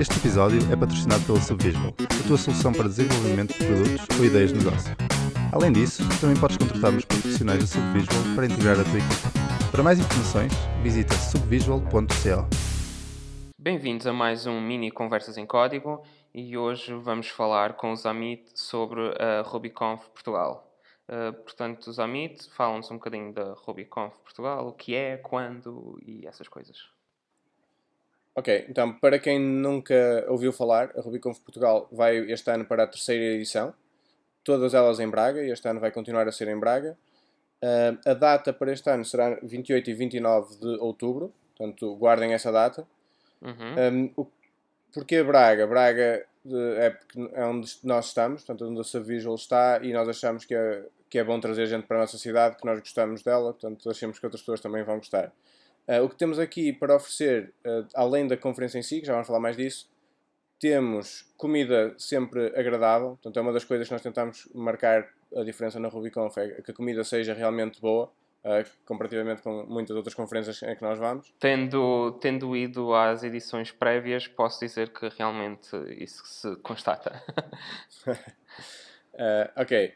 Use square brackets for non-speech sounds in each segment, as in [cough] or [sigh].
Este episódio é patrocinado pela Subvisual, a tua solução para desenvolvimento de produtos ou ideias de negócio. Além disso, também podes contratar os profissionais da Subvisual para integrar a tua equipe. Para mais informações, visita subvisual.co. Bem-vindos a mais um mini Conversas em Código e hoje vamos falar com o Zamit sobre a RubyConf Portugal. Uh, portanto, Zamit, fala-nos um bocadinho da RubyConf Portugal, o que é, quando e essas coisas. Ok, então, para quem nunca ouviu falar, a RubyConf Portugal vai este ano para a terceira edição, todas elas em Braga, e este ano vai continuar a ser em Braga. Uh, a data para este ano será 28 e 29 de outubro, portanto, guardem essa data. Uhum. Um, o, porquê Braga? Braga é, é onde nós estamos, portanto, onde a Subvisual está, e nós achamos que é, que é bom trazer gente para a nossa cidade, que nós gostamos dela, portanto, achamos que outras pessoas também vão gostar. Uh, o que temos aqui para oferecer, uh, além da conferência em si, que já vamos falar mais disso, temos comida sempre agradável, portanto é uma das coisas que nós tentamos marcar a diferença na RubyConf, é que a comida seja realmente boa, uh, comparativamente com muitas outras conferências em que nós vamos. Tendo, tendo ido às edições prévias, posso dizer que realmente isso se constata. [laughs] ok.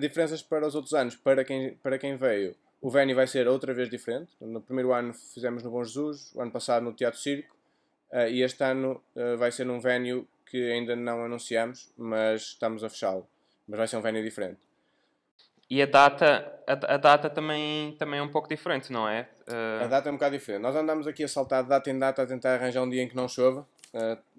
Diferenças para os outros anos, para quem, para quem veio, o venue vai ser outra vez diferente. No primeiro ano fizemos no Bom Jesus, o ano passado no Teatro Circo, uh, e este ano uh, vai ser num venue que ainda não anunciamos, mas estamos a fechá-lo. Mas vai ser um venue diferente. E a data, a, a, data também, também é um pouco diferente, não é? Uh... A data é um bocado diferente. Nós andamos aqui a saltar de data em data a tentar arranjar um dia em que não chova.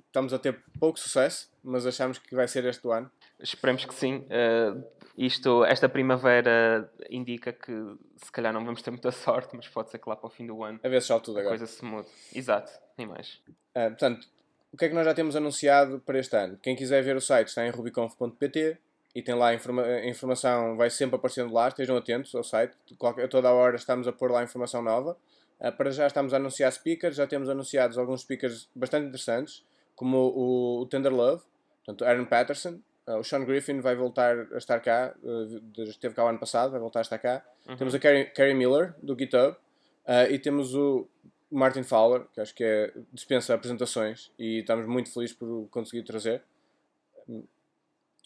estamos a ter pouco sucesso, mas achamos que vai ser este ano. Esperemos que sim. Uh, isto, esta primavera indica que se calhar não vamos ter muita [laughs] sorte, mas pode ser que lá para o fim do ano a, ver se tudo a agora. coisa se mude. Exato, nem mais. Uh, portanto, o que é que nós já temos anunciado para este ano? Quem quiser ver o site está em rubiconf.pt e tem lá a, informa a informação, vai sempre aparecendo lá, estejam atentos ao site, a toda a hora estamos a pôr lá informação nova. Uh, para já estamos a anunciar speakers, já temos anunciados alguns speakers bastante interessantes, como o, o Tender Love, portanto, Aaron Patterson, o Sean Griffin vai voltar a estar cá, uh, esteve cá o ano passado, vai voltar a estar cá. Uhum. Temos a Carrie, Carrie, Miller, do GitHub, uh, e temos o Martin Fowler, que acho que é, dispensa apresentações, e estamos muito felizes por conseguir trazer.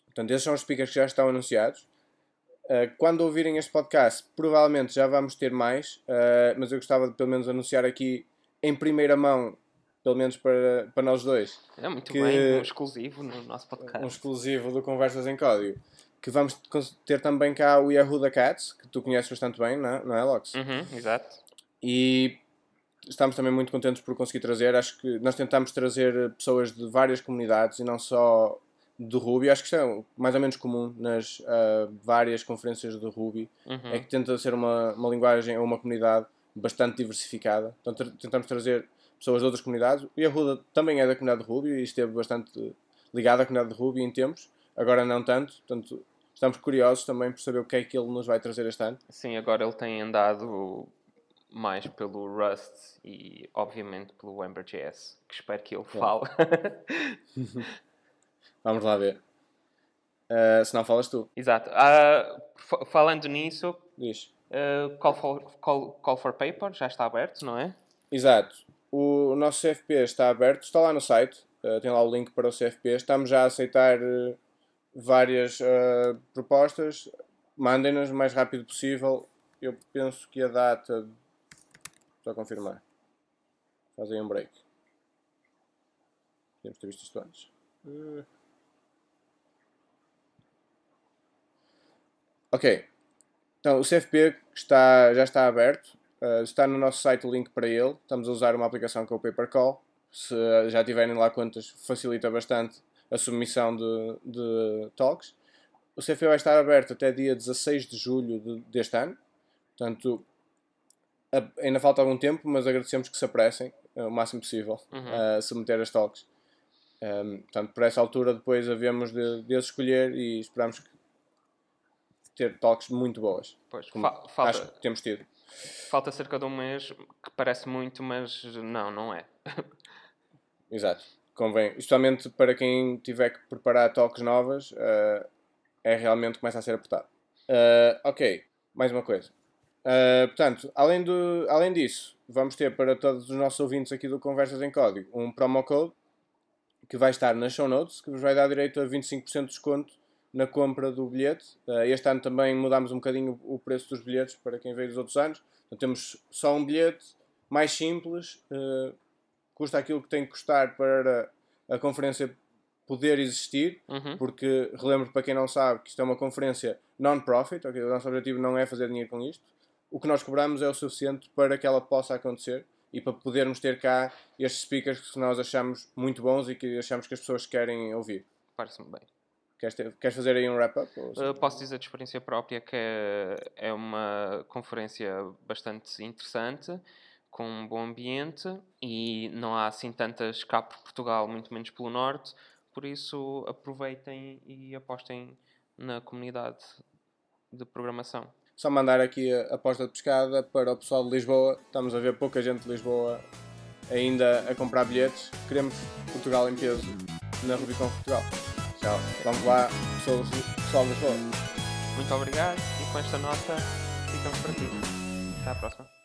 Portanto, esses são os speakers que já estão anunciados. Uh, quando ouvirem este podcast, provavelmente já vamos ter mais, uh, mas eu gostava de pelo menos anunciar aqui em primeira mão pelo menos para, para nós dois. É muito que, bem, um exclusivo no nosso podcast. Um exclusivo do Conversas em Código. Que vamos ter também cá o Yahoo da Cats, que tu conheces bastante bem, não é, não é Lox? Uhum, exato. E estamos também muito contentes por conseguir trazer. Acho que nós tentamos trazer pessoas de várias comunidades e não só do Ruby. Acho que isto é mais ou menos comum nas uh, várias conferências do Ruby. Uhum. É que tenta ser uma, uma linguagem ou uma comunidade bastante diversificada. Então tentamos trazer pessoas de outras comunidades. E a Ruda também é da comunidade de Ruby e esteve bastante ligado à comunidade de Ruby em tempos, agora não tanto, portanto estamos curiosos também por saber o que é que ele nos vai trazer este ano. Sim, agora ele tem andado mais pelo Rust e obviamente pelo Ember.js, que espero que ele fale. [laughs] Vamos lá ver. Uh, se não falas tu. Exato. Uh, falando nisso, Diz. Uh, call, for, call, call for Paper já está aberto, não é? Exato. O nosso CFP está aberto, está lá no site, uh, tem lá o link para o CFP. Estamos já a aceitar uh, várias uh, propostas. Mandem-nos o mais rápido possível. Eu penso que a data. Só confirmar. Fazem um break. Temos ter visto isto antes. Ok. Então, o CFP está, já está aberto. Uh, está no nosso site o link para ele. Estamos a usar uma aplicação que é o PaperCall. Se já tiverem lá contas, facilita bastante a submissão de, de talks. O CFE vai estar aberto até dia 16 de julho de, deste ano. Portanto, ainda falta algum tempo, mas agradecemos que se apressem uh, o máximo possível uhum. a submeter as talks. Um, portanto, por essa altura, depois havemos de, de escolher e esperamos ter talks muito boas. Pois, fa falta... acho que temos tido. Falta cerca de um mês, que parece muito, mas não, não é. Exato. Convém. Especialmente para quem tiver que preparar talks novas, uh, é realmente começa a ser apertado. Uh, ok, mais uma coisa. Uh, portanto, além, do, além disso, vamos ter para todos os nossos ouvintes aqui do Conversas em Código um promo code que vai estar nas show notes, que vos vai dar direito a 25% de desconto na compra do bilhete. Uh, este ano também mudámos um bocadinho o preço dos bilhetes para quem veio dos outros anos. Então, temos só um bilhete mais simples, uh, custa aquilo que tem que custar para a conferência poder existir, Uhum. porque relembro para quem não sabe que isto é uma conferência non-profit, ok? o nosso objetivo não é fazer dinheiro com isto. O que nós cobramos é o suficiente para que ela possa acontecer e para podermos ter cá estes speakers que nós achamos muito bons e que achamos que as pessoas querem ouvir. Parece-me bem. Queres, ter- queres fazer aí um wrap-up? Uh, posso dizer de experiência própria que é, é uma conferência bastante interessante, com um bom ambiente e não há assim tantas cá por Portugal, muito menos pelo Norte, por isso aproveitem e apostem na comunidade de programação. Só mandar aqui a aposta de pescada para o pessoal de Lisboa. Estamos a ver pouca gente de Lisboa ainda a comprar bilhetes. Queremos Portugal em peso na Rubicon Portugal. Tchau. Vamos lá, pessoal, pessoal Lisboa. Muito obrigado e com esta nota ficamos por aqui. Até à próxima.